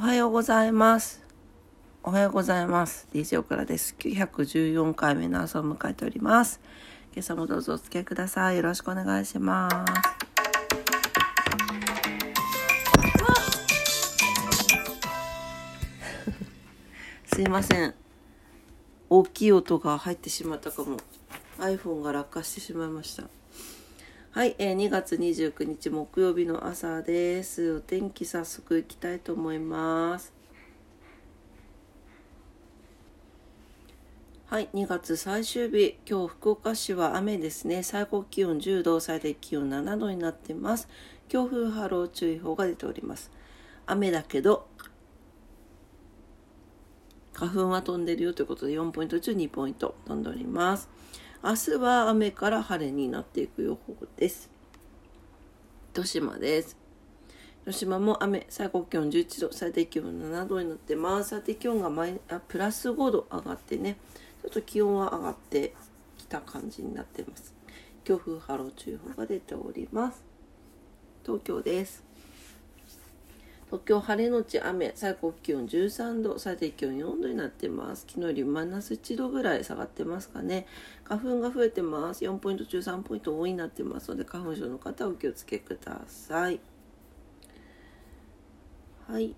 おはようございます。おはようございます。DJ オクラです。914回目の朝を迎えております。今朝もどうぞお付き合いください。よろしくお願いします。すいません。大きい音が入ってしまったかも。iPhone が落下してしまいました。はい、えー、2月29日木曜日の朝です。お天気早速いきたいと思います。はい、2月最終日、今日福岡市は雨ですね。最高気温10度、最低気温7度になっています。強風波浪注意報が出ております。雨だけど、花粉は飛んでるよということで4ポイント中2ポイント飛んでおります。明日は雨から晴れになっていく予報です。糸島です。広島も雨、最高気温11度、最低気温7度になってます。最低気温がマイあプラス5度上がってね、ちょっと気温は上がってきた感じになってます。強風波浪注意報が出ております。東京です。東京晴れのち雨、最高気温13度、最低気温4度になってます。昨日よりマイナス1度ぐらい下がってますかね。花粉が増えてます。4ポイント中3ポイント多いになってますので、花粉症の方はお気をつけください。はい。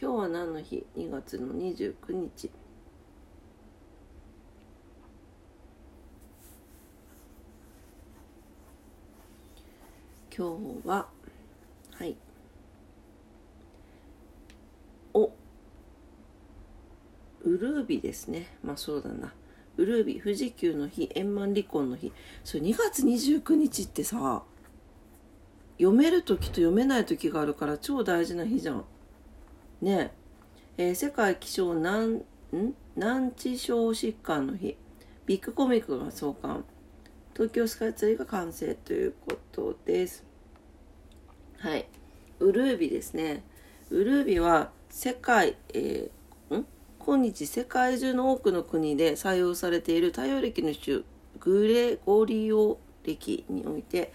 今日は何の日 ?2 月の29日。今日は、はい。お、ウルービですね。まあそうだな。ウルービ、富士急の日、円満離婚の日。それ2月29日ってさ、読める時と読めない時があるから超大事な日じゃん。ねえ。えー世界気象難、ん難治症疾患の日。ビッグコミックが創刊。東京スカイツリーが完成ということです。はい。ウルービですね。ウルービは世界、えーん？今日世界中の多くの国で採用されている太陽暦の種グレゴリオ暦において、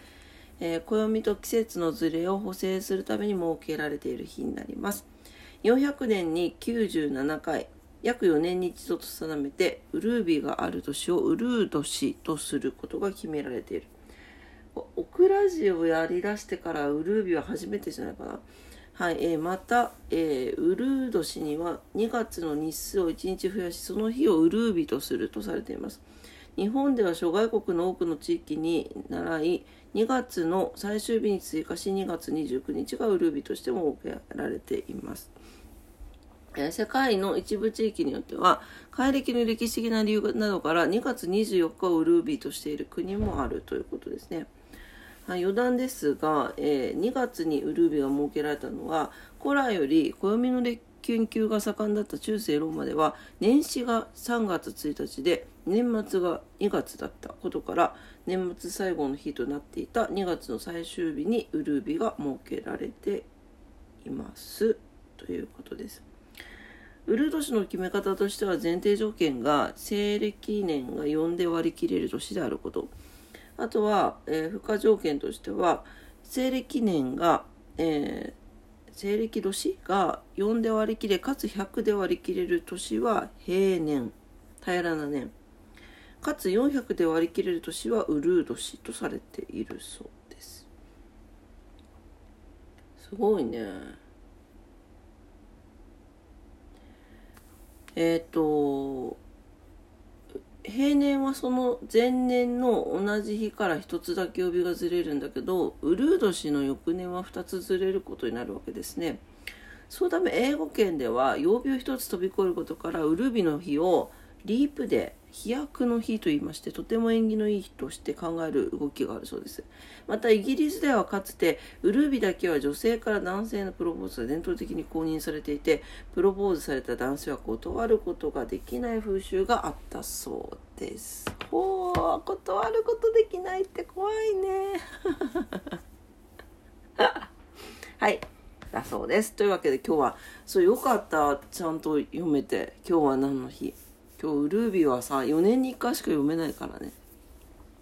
えー暦と季節のずれを補正するために設けられている日になります。400年に97回、約4年に一度と定めて、ウルービがある年をウルー年とすることが決められている。オクラジをやりだしてからウルービは初めてじゃないかな。はい、えーまた、えーウルー年には2月の日数を1日増やし、その日をウルービとするとされています。日本では諸外国の多くの地域に習い、2月の最終日に追加し、2月29日がウルービとしても設けられています。世界の一部地域によっては、改暦の歴史的な理由などから2月24日をウルービーとしている国もあるということですね。はい、余談ですが、えー2月にウルービが設けられたのは古来より暦の研究が盛んだった中世ローマでは年始が3月1日で年末が2月だったことから年末最後の日となっていた2月の最終日にウルービが設けられていますということです。ウルー年の決め方としては前提条件が西暦年が4で割り切れる年であること。あとは、えー付加条件としては、西暦年が、えー西暦年が4で割り切れ、かつ100で割り切れる年は平年、平らな年。かつ400で割り切れる年はウルー年とされているそうです。すごいね。えっ、と、平年はその前年の同じ日から一つだけ曜日がずれるんだけどウルー年の翌年は二つずれることになるわけですね。そのため英語圏では曜日を一つ飛び越えることからウルービの日をリープで飛躍の日と言いましてとても縁起のいい日として考える動きがあるそうです。またイギリスではかつてウルービだけは女性から男性のプロポーズが伝統的に公認されていてプロポーズされた男性は断ることができない風習があったそうです。ほう断ることできないって怖いね。はいだそうです。というわけで今日はそうよかった。ちゃんと読めて今日は何の日？今日ルービーはさ4年に1回しか読めないからね。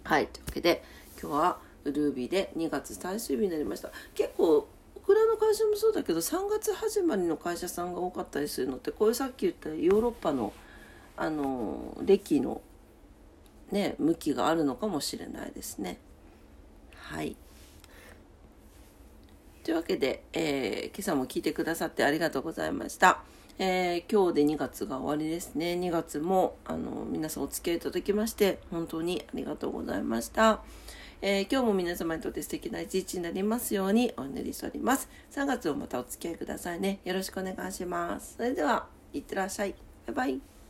はい。というわけで今日はルービーで2月最終日になりました。結構オクラの会社もそうだけど3月始まりの会社さんが多かったりするのってこういうさっき言ったヨーロッパのあの歴のね向きがあるのかもしれないですね。はい。というわけで、えー、今朝も聞いてくださってありがとうございました。えー、今日で2月が終わりですね。2月もあの皆さんお付き合いいただきまして本当にありがとうございました。えー、今日も皆様にとって素敵な一日になりますようにお祈りしております。3月をまたお付き合いくださいね。よろしくお願いします。それでは、いってらっしゃい。バイバイ。